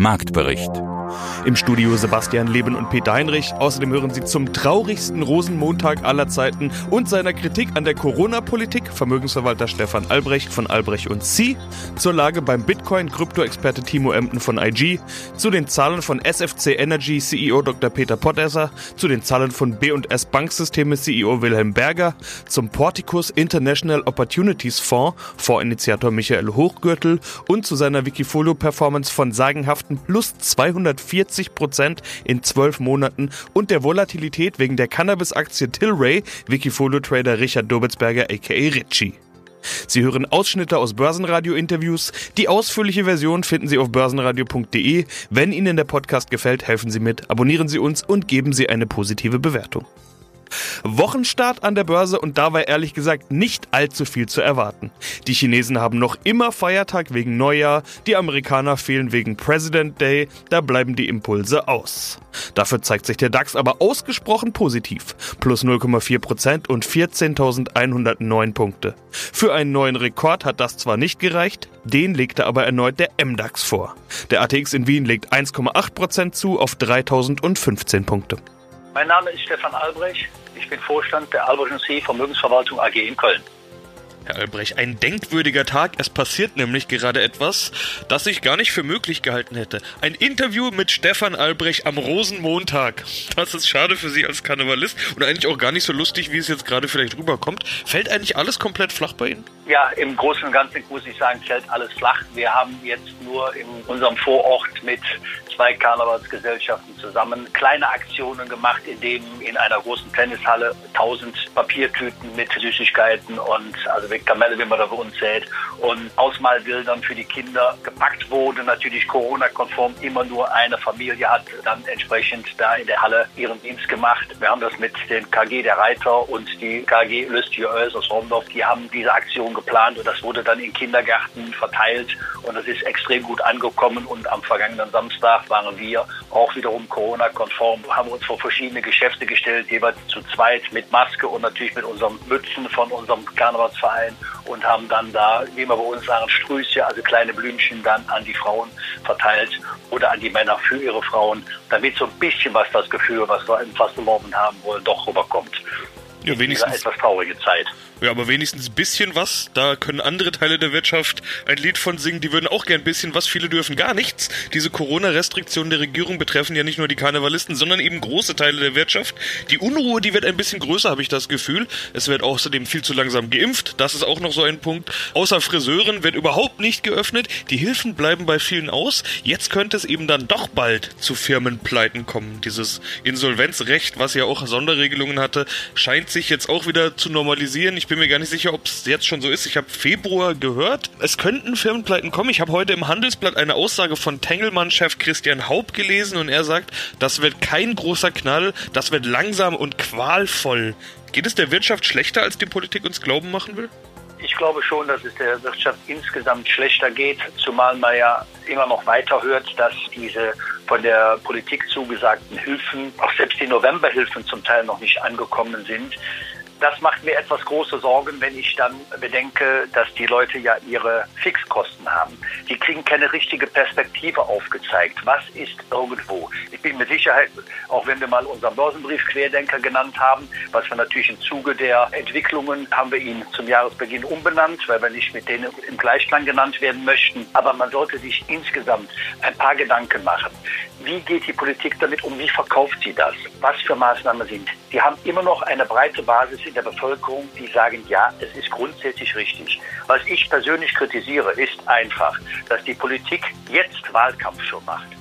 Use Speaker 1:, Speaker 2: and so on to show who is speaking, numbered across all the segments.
Speaker 1: Marktbericht.
Speaker 2: Im Studio Sebastian Leben und Peter Heinrich. Außerdem hören Sie zum traurigsten Rosenmontag aller Zeiten und seiner Kritik an der Corona-Politik Vermögensverwalter Stefan Albrecht von Albrecht und Sie, zur Lage beim Bitcoin-Krypto-Experte Timo Emden von IG, zu den Zahlen von SFC Energy CEO Dr. Peter Pottesser, zu den Zahlen von B&S Banksysteme CEO Wilhelm Berger, zum Porticus International Opportunities Fonds Fondsinitiator Michael Hochgürtel und zu seiner Wikifolio-Performance von sagenhaften plus 240 40 Prozent in zwölf Monaten und der Volatilität wegen der Cannabis-Aktie Tilray, Wikifolio-Trader Richard Dobitzberger aka Ritchie. Sie hören Ausschnitte aus Börsenradio-Interviews. Die ausführliche Version finden Sie auf börsenradio.de. Wenn Ihnen der Podcast gefällt, helfen Sie mit, abonnieren Sie uns und geben Sie eine positive Bewertung. Wochenstart an der Börse und da war ehrlich gesagt nicht allzu viel zu erwarten. Die Chinesen haben noch immer Feiertag wegen Neujahr, die Amerikaner fehlen wegen President Day, da bleiben die Impulse aus. Dafür zeigt sich der DAX aber ausgesprochen positiv, plus 0,4% und 14.109 Punkte. Für einen neuen Rekord hat das zwar nicht gereicht, den legte aber erneut der MDAX vor. Der ATX in Wien legt 1,8% zu auf 3.015 Punkte.
Speaker 3: Mein Name ist Stefan Albrecht. Ich bin Vorstand der Albrecht C. Vermögensverwaltung AG in Köln.
Speaker 2: Herr Albrecht, ein denkwürdiger Tag. Es passiert nämlich gerade etwas, das ich gar nicht für möglich gehalten hätte. Ein Interview mit Stefan Albrecht am Rosenmontag. Das ist schade für Sie als Karnevalist und eigentlich auch gar nicht so lustig, wie es jetzt gerade vielleicht rüberkommt. Fällt eigentlich alles komplett flach bei Ihnen?
Speaker 3: Ja, im Großen und Ganzen muss ich sagen, fällt alles flach. Wir haben jetzt nur in unserem Vorort mit zwei Karnevalsgesellschaften zusammen kleine Aktionen gemacht, in denen in einer großen Tennishalle 1000 Papiertüten mit Süßigkeiten und also mit Kamelle, wie man da für uns zählt, und Ausmalbildern für die Kinder gepackt wurde. Natürlich Corona-konform immer nur eine Familie hat dann entsprechend da in der Halle ihren Dienst gemacht. Wir haben das mit den KG der Reiter und die KG Lüstjös aus Romdorf, die haben diese Aktion geplant und das wurde dann in Kindergärten verteilt und das ist extrem gut angekommen und am vergangenen Samstag waren wir auch wiederum Corona-konform, haben uns vor verschiedene Geschäfte gestellt, jeweils zu zweit mit Maske und natürlich mit unseren Mützen von unserem Karnevalsverein und haben dann da, wie wir bei uns sagen, Strüße, also kleine Blümchen dann an die Frauen verteilt oder an die Männer für ihre Frauen, damit so ein bisschen was das Gefühl, was wir im Fastenmorgen haben wollen, doch rüberkommt.
Speaker 2: Ja, wenigstens.
Speaker 3: Etwas traurige Zeit.
Speaker 2: Ja, aber wenigstens ein bisschen was. Da können andere Teile der Wirtschaft ein Lied von singen. Die würden auch gern ein bisschen was. Viele dürfen gar nichts. Diese Corona-Restriktionen der Regierung betreffen ja nicht nur die Karnevalisten, sondern eben große Teile der Wirtschaft. Die Unruhe, die wird ein bisschen größer, habe ich das Gefühl. Es wird außerdem viel zu langsam geimpft. Das ist auch noch so ein Punkt. Außer Friseuren wird überhaupt nicht geöffnet. Die Hilfen bleiben bei vielen aus. Jetzt könnte es eben dann doch bald zu Firmenpleiten kommen. Dieses Insolvenzrecht, was ja auch Sonderregelungen hatte, scheint sich jetzt auch wieder zu normalisieren. Ich bin mir gar nicht sicher, ob es jetzt schon so ist. Ich habe Februar gehört, es könnten Firmenpleiten kommen. Ich habe heute im Handelsblatt eine Aussage von Tengelmann-Chef Christian Haupt gelesen und er sagt, das wird kein großer Knall, das wird langsam und qualvoll. Geht es der Wirtschaft schlechter, als die Politik uns glauben machen will?
Speaker 3: Ich glaube schon, dass es der Wirtschaft insgesamt schlechter geht, zumal man ja immer noch weiter hört, dass diese von der Politik zugesagten Hilfen, auch selbst die Novemberhilfen zum Teil noch nicht angekommen sind. Das macht mir etwas große Sorgen, wenn ich dann bedenke, dass die Leute ja ihre Fixkosten haben. Die kriegen keine richtige Perspektive aufgezeigt. Was ist irgendwo? Ich bin mit Sicherheit, auch wenn wir mal unseren Börsenbrief Querdenker genannt haben, was wir natürlich im Zuge der Entwicklungen haben wir ihn zum Jahresbeginn umbenannt, weil wir nicht mit denen im Gleichklang genannt werden möchten. Aber man sollte sich insgesamt ein paar Gedanken machen. Wie geht die Politik damit um? Wie verkauft sie das? Was für Maßnahmen sind? Die haben immer noch eine breite Basis in der Bevölkerung, die sagen, ja, es ist grundsätzlich richtig. Was ich persönlich kritisiere, ist einfach, dass die Politik jetzt Wahlkampf schon macht.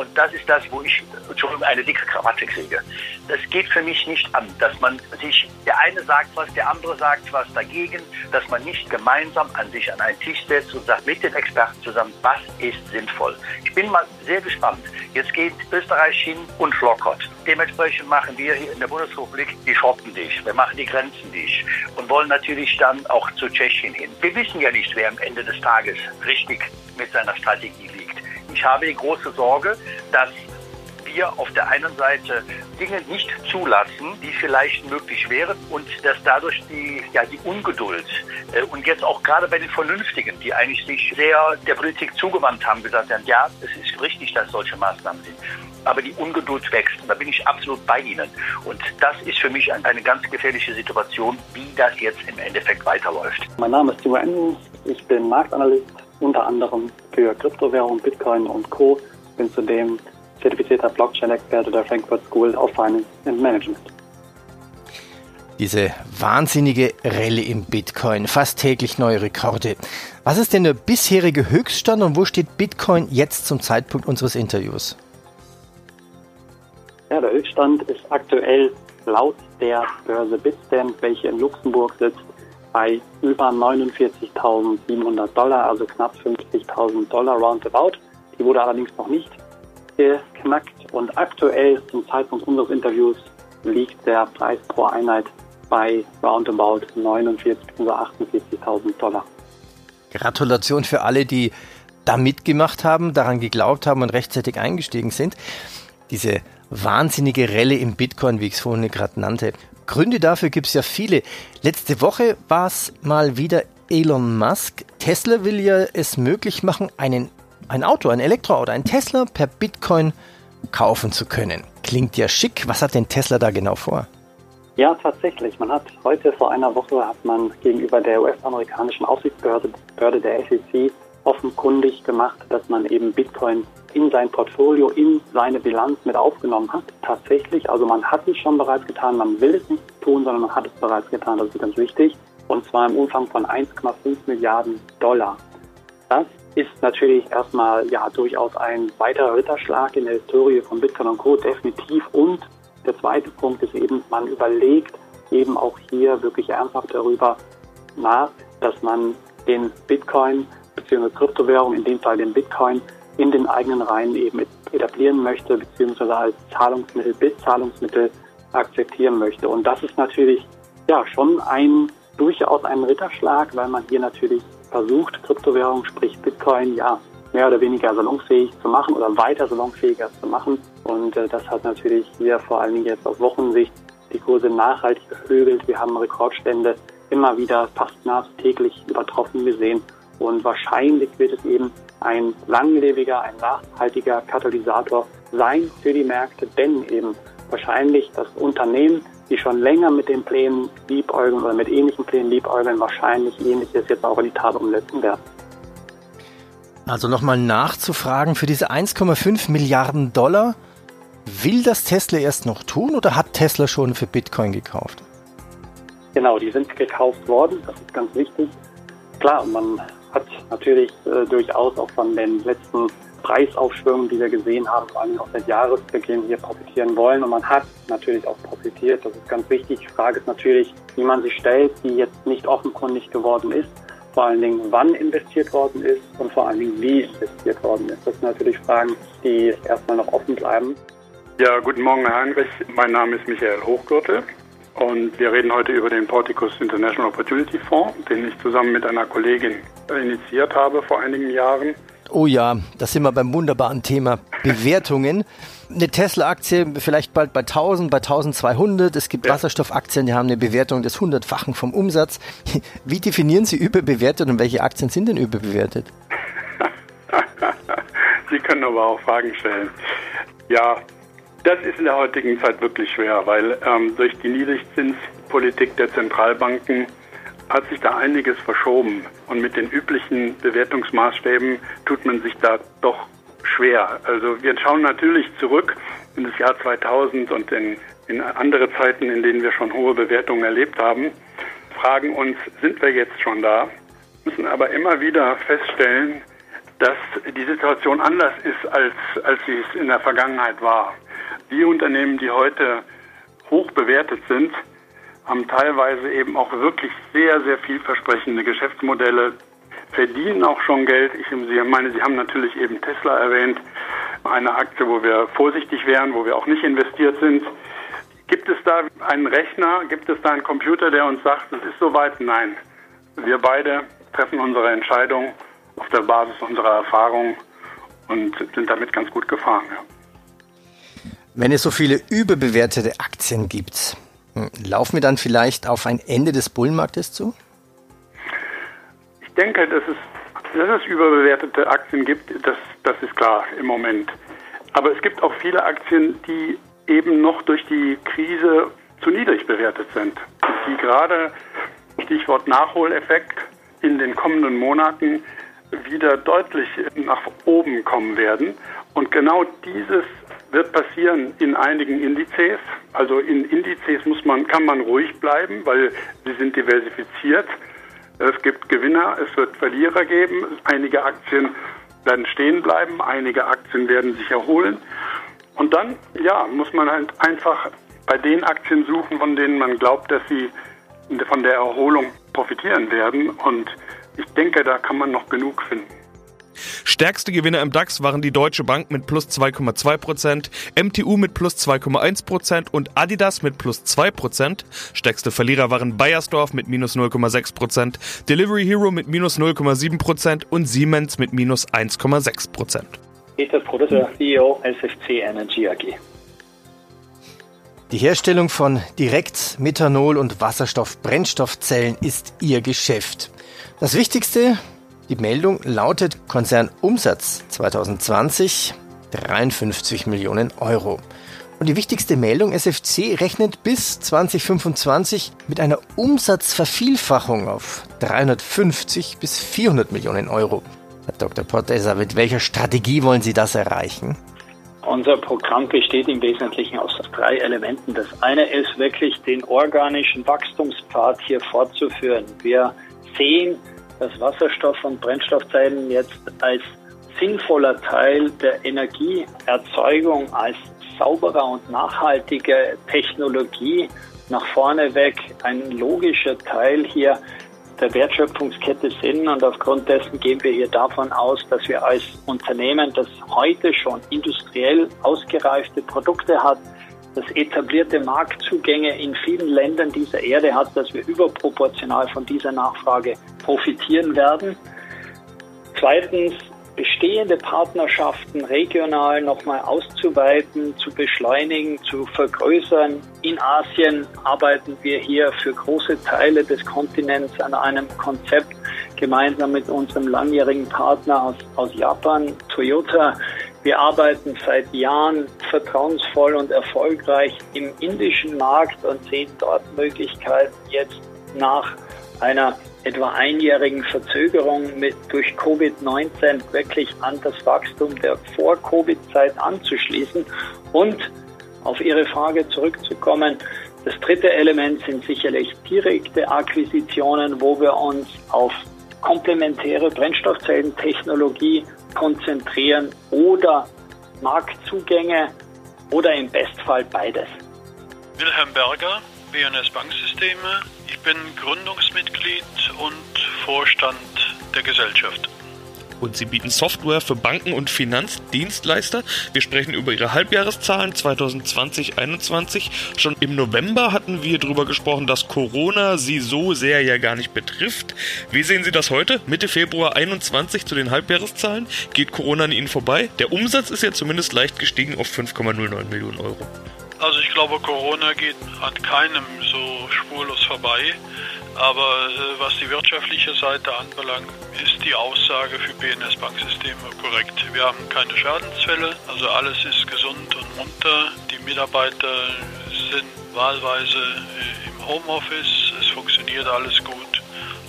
Speaker 3: Und das ist das, wo ich schon eine dicke Krawatte kriege. Das geht für mich nicht an, dass man sich, der eine sagt was, der andere sagt was dagegen, dass man nicht gemeinsam an sich an einen Tisch setzt und sagt mit den Experten zusammen, was ist sinnvoll. Ich bin mal sehr gespannt. Jetzt geht Österreich hin und lockert. Dementsprechend machen wir hier in der Bundesrepublik die Schotten dicht. Wir machen die Grenzen dicht und wollen natürlich dann auch zu Tschechien hin. Wir wissen ja nicht, wer am Ende des Tages richtig mit seiner Strategie liegt. Ich habe die große Sorge, dass wir auf der einen Seite Dinge nicht zulassen, die vielleicht möglich wären und dass dadurch die, ja, die Ungeduld äh, und jetzt auch gerade bei den Vernünftigen, die eigentlich sich sehr der Politik zugewandt haben, gesagt haben, ja, es ist richtig, dass solche Maßnahmen sind aber die Ungeduld wächst. Und da bin ich absolut bei Ihnen. Und das ist für mich eine ganz gefährliche Situation, wie das jetzt im Endeffekt weiterläuft.
Speaker 4: Mein Name ist Timo Endens. Ich bin Marktanalyst, unter anderem für Kryptowährung, Bitcoin und Co. Bin zudem zertifizierter Blockchain-Experte der Frankfurt School of Finance and Management.
Speaker 5: Diese wahnsinnige Rallye im Bitcoin, fast täglich neue Rekorde. Was ist denn der bisherige Höchststand und wo steht Bitcoin jetzt zum Zeitpunkt unseres Interviews?
Speaker 4: Ja, der Höchststand ist aktuell laut der Börse Bitstamp, welche in Luxemburg sitzt, bei über 49.700 Dollar, also knapp 50.000 Dollar roundabout. Die wurde allerdings noch nicht geknackt und aktuell zum Zeitpunkt unseres Interviews liegt der Preis pro Einheit bei roundabout 49.000 oder 48.000 Dollar.
Speaker 5: Gratulation für alle, die da mitgemacht haben, daran geglaubt haben und rechtzeitig eingestiegen sind. Diese wahnsinnige Relle im Bitcoin, wie ich es vorhin gerade nannte. Gründe dafür gibt es ja viele. Letzte Woche war es mal wieder Elon Musk. Tesla will ja es möglich machen, einen, ein Auto, ein Elektroauto, ein Tesla per Bitcoin kaufen zu können. Klingt ja schick. Was hat denn Tesla da genau vor?
Speaker 4: Ja, tatsächlich. Man hat heute vor einer Woche hat man gegenüber der US-amerikanischen Aufsichtsbehörde der SEC offenkundig gemacht, dass man eben Bitcoin in sein Portfolio, in seine Bilanz mit aufgenommen hat. Tatsächlich, also man hat es schon bereits getan, man will es nicht tun, sondern man hat es bereits getan, das ist ganz wichtig. Und zwar im Umfang von 1,5 Milliarden Dollar. Das ist natürlich erstmal ja durchaus ein weiterer Ritterschlag in der Historie von Bitcoin und Co. definitiv. Und der zweite Punkt ist eben, man überlegt eben auch hier wirklich ernsthaft darüber nach, dass man den Bitcoin bzw. Kryptowährung, in dem Fall den Bitcoin, in den eigenen Reihen eben etablieren möchte, beziehungsweise als Zahlungsmittel, Bitzahlungsmittel akzeptieren möchte. Und das ist natürlich ja schon ein durchaus ein Ritterschlag, weil man hier natürlich versucht, Kryptowährung, sprich Bitcoin, ja, mehr oder weniger salonfähig zu machen oder weiter salonfähiger zu machen. Und äh, das hat natürlich hier vor allen Dingen jetzt auf Wochensicht die Kurse nachhaltig beflügelt. Wir haben Rekordstände immer wieder fast nahezu täglich übertroffen gesehen. Und wahrscheinlich wird es eben ein langlebiger, ein nachhaltiger Katalysator sein für die Märkte, denn eben wahrscheinlich das Unternehmen, die schon länger mit den Plänen liebäugeln oder mit ähnlichen Plänen liebäugeln, wahrscheinlich ähnliches jetzt auch in die Tat umsetzen werden.
Speaker 5: Also nochmal nachzufragen, für diese 1,5 Milliarden Dollar, will das Tesla erst noch tun oder hat Tesla schon für Bitcoin gekauft?
Speaker 4: Genau, die sind gekauft worden, das ist ganz wichtig. Klar, man hat natürlich äh, durchaus auch von den letzten Preisaufschwüngen, die wir gesehen haben, vor allem auch seit Jahresbeginn hier profitieren wollen. Und man hat natürlich auch profitiert. Das ist ganz wichtig. Die Frage ist natürlich, wie man sich stellt, die jetzt nicht offenkundig geworden ist. Vor allen Dingen, wann investiert worden ist und vor allen Dingen, wie investiert worden ist. Das sind natürlich Fragen, die erstmal noch offen bleiben.
Speaker 6: Ja, guten Morgen, Herr Heinrich. Mein Name ist Michael Hochgürtel. Und wir reden heute über den Porticus International Opportunity Fonds, den ich zusammen mit einer Kollegin initiiert habe vor einigen Jahren.
Speaker 5: Oh ja, da sind wir beim wunderbaren Thema Bewertungen. Eine Tesla-Aktie vielleicht bald bei 1000, bei 1200. Es gibt ja. Wasserstoffaktien, die haben eine Bewertung des hundertfachen vom Umsatz. Wie definieren Sie überbewertet und welche Aktien sind denn überbewertet?
Speaker 6: Sie können aber auch Fragen stellen. Ja, das ist in der heutigen Zeit wirklich schwer, weil ähm, durch die Niedrigzinspolitik der Zentralbanken hat sich da einiges verschoben. Und mit den üblichen Bewertungsmaßstäben tut man sich da doch schwer. Also wir schauen natürlich zurück in das Jahr 2000 und in, in andere Zeiten, in denen wir schon hohe Bewertungen erlebt haben, fragen uns, sind wir jetzt schon da? Müssen aber immer wieder feststellen, dass die Situation anders ist, als, als sie es in der Vergangenheit war. Die Unternehmen, die heute hoch bewertet sind, haben teilweise eben auch wirklich sehr, sehr vielversprechende Geschäftsmodelle, verdienen auch schon Geld. Ich meine, Sie haben natürlich eben Tesla erwähnt, eine Aktie, wo wir vorsichtig wären, wo wir auch nicht investiert sind. Gibt es da einen Rechner, gibt es da einen Computer, der uns sagt, es ist soweit? Nein. Wir beide treffen unsere Entscheidung auf der Basis unserer Erfahrung und sind damit ganz gut gefahren. Ja.
Speaker 5: Wenn es so viele überbewertete Aktien gibt, hm, laufen wir dann vielleicht auf ein Ende des Bullenmarktes zu?
Speaker 6: Ich denke, dass es, dass es überbewertete Aktien gibt, das, das ist klar im Moment. Aber es gibt auch viele Aktien, die eben noch durch die Krise zu niedrig bewertet sind, die gerade, Stichwort Nachholeffekt, in den kommenden Monaten wieder deutlich nach oben kommen werden. Und genau dieses wird passieren in einigen Indizes. Also in Indizes muss man, kann man ruhig bleiben, weil sie sind diversifiziert. Es gibt Gewinner, es wird Verlierer geben. Einige Aktien werden stehen bleiben, einige Aktien werden sich erholen. Und dann, ja, muss man halt einfach bei den Aktien suchen, von denen man glaubt, dass sie von der Erholung profitieren werden. Und ich denke, da kann man noch genug finden.
Speaker 2: Stärkste Gewinner im DAX waren die Deutsche Bank mit plus 2,2%, MTU mit plus 2,1% und Adidas mit plus 2%. Stärkste Verlierer waren Bayersdorf mit minus 0,6%, Delivery Hero mit minus 0,7% und Siemens mit minus 1,6%.
Speaker 7: Peter Producer, CEO SFC Energy AG.
Speaker 5: Die Herstellung von Direkt-, Methanol- und Wasserstoff-Brennstoffzellen ist ihr Geschäft. Das Wichtigste, die Meldung lautet Konzernumsatz 2020 53 Millionen Euro. Und die wichtigste Meldung, SFC rechnet bis 2025 mit einer Umsatzvervielfachung auf 350 bis 400 Millionen Euro. Herr Dr. Portesa, mit welcher Strategie wollen Sie das erreichen?
Speaker 7: Unser Programm besteht im Wesentlichen aus drei Elementen. Das eine ist wirklich den organischen Wachstumspfad hier fortzuführen. Wir sehen, dass Wasserstoff- und Brennstoffzellen jetzt als sinnvoller Teil der Energieerzeugung, als sauberer und nachhaltige Technologie nach vorne weg ein logischer Teil hier der Wertschöpfungskette sind. Und aufgrund dessen gehen wir hier davon aus, dass wir als Unternehmen, das heute schon industriell ausgereifte Produkte hat, das etablierte Marktzugänge in vielen Ländern dieser Erde hat, dass wir überproportional von dieser Nachfrage profitieren werden. Zweitens, bestehende Partnerschaften regional nochmal auszuweiten, zu beschleunigen, zu vergrößern. In Asien arbeiten wir hier für große Teile des Kontinents an einem Konzept gemeinsam mit unserem langjährigen Partner aus, aus Japan, Toyota. Wir arbeiten seit Jahren vertrauensvoll und erfolgreich im indischen Markt und sehen dort Möglichkeiten, jetzt nach einer etwa einjährigen Verzögerung mit durch Covid-19 wirklich an das Wachstum der Vor-Covid-Zeit anzuschließen und auf Ihre Frage zurückzukommen. Das dritte Element sind sicherlich direkte Akquisitionen, wo wir uns auf komplementäre Brennstoffzellentechnologie konzentrieren oder Marktzugänge oder im Bestfall beides.
Speaker 8: Wilhelm Berger, BNS Banksysteme. Ich bin Gründungsmitglied und Vorstand der Gesellschaft
Speaker 2: und sie bieten Software für Banken und Finanzdienstleister. Wir sprechen über ihre Halbjahreszahlen 2020-21. Schon im November hatten wir darüber gesprochen, dass Corona sie so sehr ja gar nicht betrifft. Wie sehen Sie das heute, Mitte Februar 21 zu den Halbjahreszahlen? Geht Corona an Ihnen vorbei? Der Umsatz ist ja zumindest leicht gestiegen auf 5,09 Millionen Euro.
Speaker 8: Also ich glaube, Corona geht an keinem so spurlos vorbei. Aber äh, was die wirtschaftliche Seite anbelangt, ist die Aussage für BNS Banksysteme korrekt. Wir haben keine Schadensfälle, also alles ist gesund und munter. Die Mitarbeiter sind wahlweise äh, im Homeoffice, es funktioniert alles gut.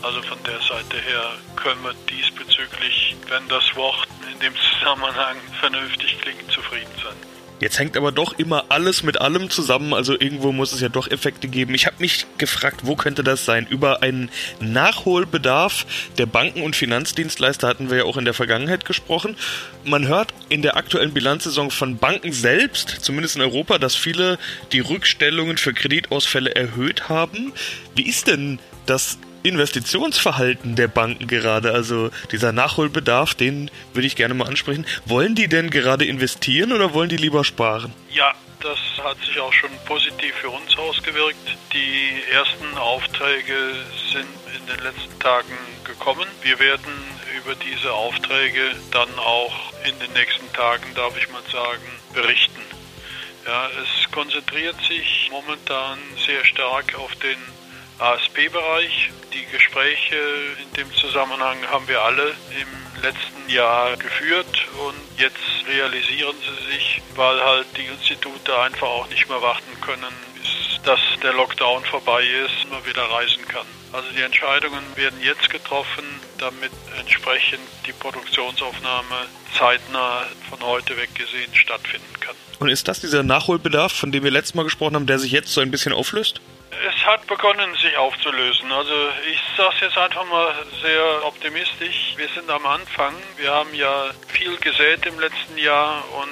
Speaker 8: Also von der Seite her können wir diesbezüglich, wenn das Wort in dem Zusammenhang vernünftig klingt, zufrieden sein.
Speaker 2: Jetzt hängt aber doch immer alles mit allem zusammen, also irgendwo muss es ja doch Effekte geben. Ich habe mich gefragt, wo könnte das sein? Über einen Nachholbedarf der Banken und Finanzdienstleister hatten wir ja auch in der Vergangenheit gesprochen. Man hört in der aktuellen Bilanzsaison von Banken selbst, zumindest in Europa, dass viele die Rückstellungen für Kreditausfälle erhöht haben. Wie ist denn das Investitionsverhalten der Banken gerade, also dieser Nachholbedarf, den würde ich gerne mal ansprechen. Wollen die denn gerade investieren oder wollen die lieber sparen?
Speaker 8: Ja, das hat sich auch schon positiv für uns ausgewirkt. Die ersten Aufträge sind in den letzten Tagen gekommen. Wir werden über diese Aufträge dann auch in den nächsten Tagen, darf ich mal sagen, berichten. Ja, es konzentriert sich momentan sehr stark auf den ASP-Bereich. Die Gespräche in dem Zusammenhang haben wir alle im letzten Jahr geführt und jetzt realisieren sie sich, weil halt die Institute einfach auch nicht mehr warten können, bis dass der Lockdown vorbei ist, man wieder reisen kann. Also die Entscheidungen werden jetzt getroffen, damit entsprechend die Produktionsaufnahme zeitnah von heute weg gesehen stattfinden kann.
Speaker 2: Und ist das dieser Nachholbedarf, von dem wir letztes Mal gesprochen haben, der sich jetzt so ein bisschen auflöst?
Speaker 8: Es hat begonnen, sich aufzulösen. Also ich sage es jetzt einfach mal sehr optimistisch. Wir sind am Anfang. Wir haben ja viel gesät im letzten Jahr und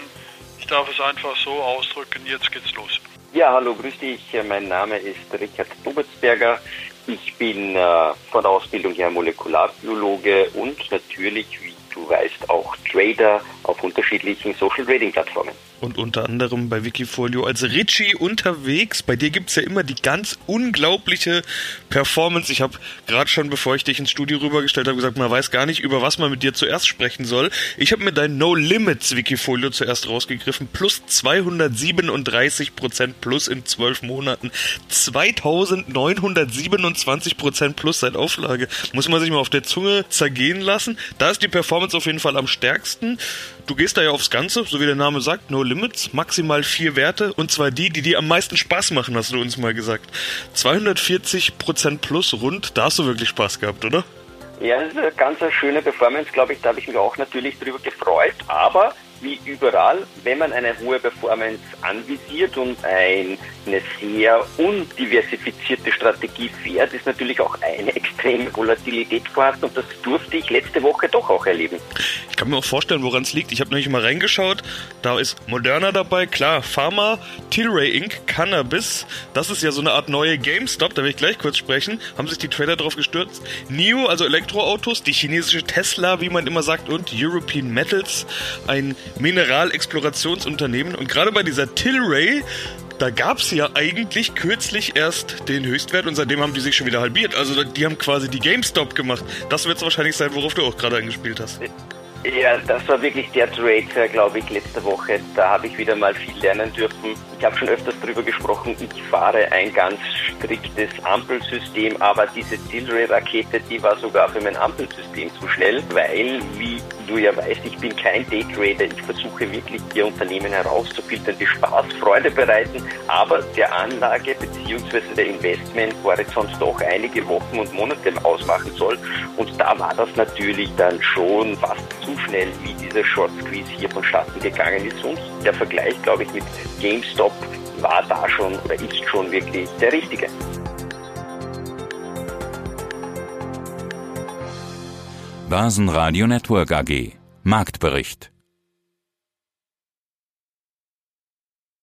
Speaker 8: ich darf es einfach so ausdrücken, jetzt geht's los.
Speaker 9: Ja, hallo, grüß dich. Mein Name ist Richard Dobitzberger. Ich bin äh, von der Ausbildung her Molekularbiologe und natürlich, wie du weißt, auch Trader auf unterschiedlichen Social Trading Plattformen
Speaker 2: und unter anderem bei Wikifolio als Richie unterwegs. Bei dir gibt es ja immer die ganz unglaubliche Performance. Ich habe gerade schon, bevor ich dich ins Studio rübergestellt habe, gesagt, man weiß gar nicht, über was man mit dir zuerst sprechen soll. Ich habe mir dein No Limits Wikifolio zuerst rausgegriffen. Plus 237 Prozent plus in zwölf Monaten. 2927 Prozent plus seit Auflage. Muss man sich mal auf der Zunge zergehen lassen. Da ist die Performance auf jeden Fall am stärksten. Du gehst da ja aufs Ganze, so wie der Name sagt, No Limits, maximal vier Werte und zwar die, die dir am meisten Spaß machen, hast du uns mal gesagt. 240% plus rund, da hast du wirklich Spaß gehabt, oder?
Speaker 9: Ja, das ist eine ganz schöne Performance, glaube ich, da habe ich mich auch natürlich drüber gefreut, aber wie überall, wenn man eine hohe Performance anvisiert und eine sehr undiversifizierte Strategie fährt, ist natürlich auch eine extreme Volatilität vorhanden und das durfte ich letzte Woche doch auch erleben.
Speaker 2: Ich kann mir auch vorstellen, woran es liegt. Ich habe nämlich mal reingeschaut, da ist Moderna dabei, klar, Pharma, Tilray Inc., Cannabis, das ist ja so eine Art neue GameStop, da will ich gleich kurz sprechen, haben sich die Trader drauf gestürzt. NIO, also Elektroautos, die chinesische Tesla, wie man immer sagt, und European Metals, ein Mineralexplorationsunternehmen. Und gerade bei dieser Tilray, da gab es ja eigentlich kürzlich erst den Höchstwert und seitdem haben die sich schon wieder halbiert. Also die haben quasi die GameStop gemacht. Das wird es wahrscheinlich sein, worauf du auch gerade eingespielt hast.
Speaker 9: Ja, das war wirklich der Trade, glaube ich, letzte Woche. Da habe ich wieder mal viel lernen dürfen. Ich habe schon öfters darüber gesprochen, ich fahre ein ganz striktes Ampelsystem, aber diese Tilray-Rakete, die war sogar für mein Ampelsystem zu schnell, weil, wie du ja weißt, ich bin kein Daytrader. Ich versuche wirklich hier Unternehmen herauszufiltern, die Spaß, Freude bereiten, aber der Anlage bzw. der Investmenthorizont doch einige Wochen und Monate ausmachen soll. Und da war das natürlich dann schon fast zu schnell, wie dieser Short Squeeze hier vonstatten gegangen ist. Und der Vergleich, glaube ich, mit GameStop war da schon oder ist schon wirklich der richtige.
Speaker 1: Börsenradio Network AG Marktbericht